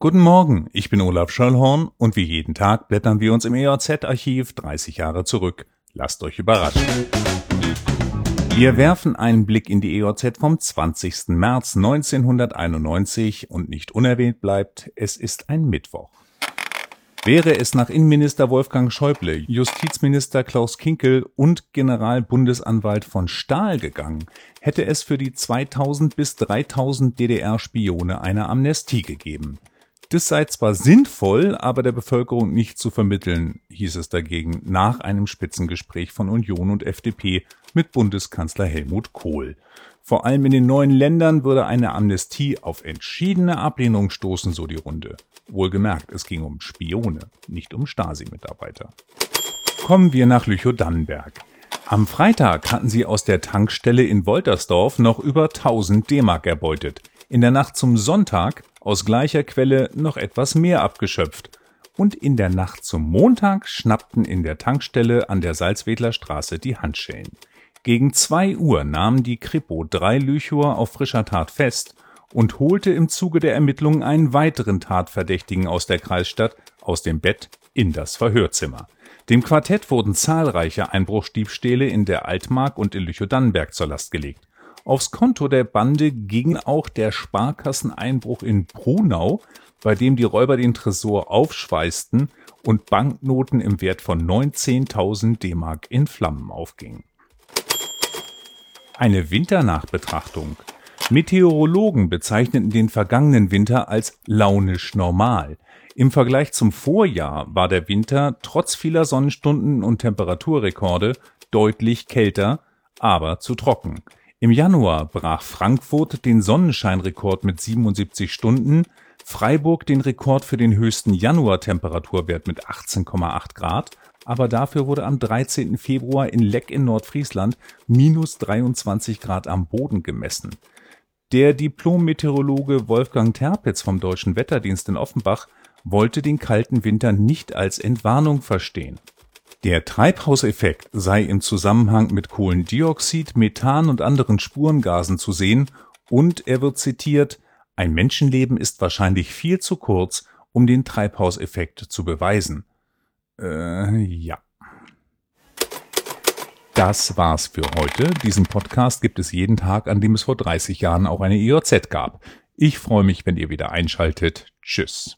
Guten Morgen, ich bin Olaf Schöllhorn und wie jeden Tag blättern wir uns im EOZ-Archiv 30 Jahre zurück. Lasst euch überraschen. Wir werfen einen Blick in die EOZ vom 20. März 1991 und nicht unerwähnt bleibt, es ist ein Mittwoch. Wäre es nach Innenminister Wolfgang Schäuble, Justizminister Klaus Kinkel und Generalbundesanwalt von Stahl gegangen, hätte es für die 2000 bis 3000 DDR-Spione eine Amnestie gegeben. Das sei zwar sinnvoll, aber der Bevölkerung nicht zu vermitteln, hieß es dagegen nach einem Spitzengespräch von Union und FDP mit Bundeskanzler Helmut Kohl. Vor allem in den neuen Ländern würde eine Amnestie auf entschiedene Ablehnung stoßen, so die Runde. Wohlgemerkt, es ging um Spione, nicht um Stasi-Mitarbeiter. Kommen wir nach Lüchow-Dannenberg. Am Freitag hatten sie aus der Tankstelle in Woltersdorf noch über 1000 D-Mark erbeutet. In der Nacht zum Sonntag aus gleicher Quelle noch etwas mehr abgeschöpft. Und in der Nacht zum Montag schnappten in der Tankstelle an der Salzwedler Straße die Handschellen. Gegen zwei Uhr nahmen die Kripo drei Lüchower auf frischer Tat fest und holte im Zuge der Ermittlungen einen weiteren Tatverdächtigen aus der Kreisstadt aus dem Bett in das Verhörzimmer. Dem Quartett wurden zahlreiche Einbruchstiebstähle in der Altmark und in Lüchow-Dannenberg zur Last gelegt. Aufs Konto der Bande ging auch der Sparkasseneinbruch in Brunau, bei dem die Räuber den Tresor aufschweißten und Banknoten im Wert von 19.000 D-Mark in Flammen aufgingen. Eine Winternachbetrachtung. Meteorologen bezeichneten den vergangenen Winter als launisch normal. Im Vergleich zum Vorjahr war der Winter trotz vieler Sonnenstunden und Temperaturrekorde deutlich kälter, aber zu trocken. Im Januar brach Frankfurt den Sonnenscheinrekord mit 77 Stunden, Freiburg den Rekord für den höchsten Januartemperaturwert mit 18,8 Grad, aber dafür wurde am 13. Februar in Leck in Nordfriesland minus 23 Grad am Boden gemessen. Der Diplom-Meteorologe Wolfgang Terpitz vom Deutschen Wetterdienst in Offenbach wollte den kalten Winter nicht als Entwarnung verstehen. Der Treibhauseffekt sei im Zusammenhang mit Kohlendioxid, Methan und anderen Spurengasen zu sehen und er wird zitiert, ein Menschenleben ist wahrscheinlich viel zu kurz, um den Treibhauseffekt zu beweisen. Äh, ja. Das war's für heute. Diesen Podcast gibt es jeden Tag, an dem es vor 30 Jahren auch eine IOZ gab. Ich freue mich, wenn ihr wieder einschaltet. Tschüss.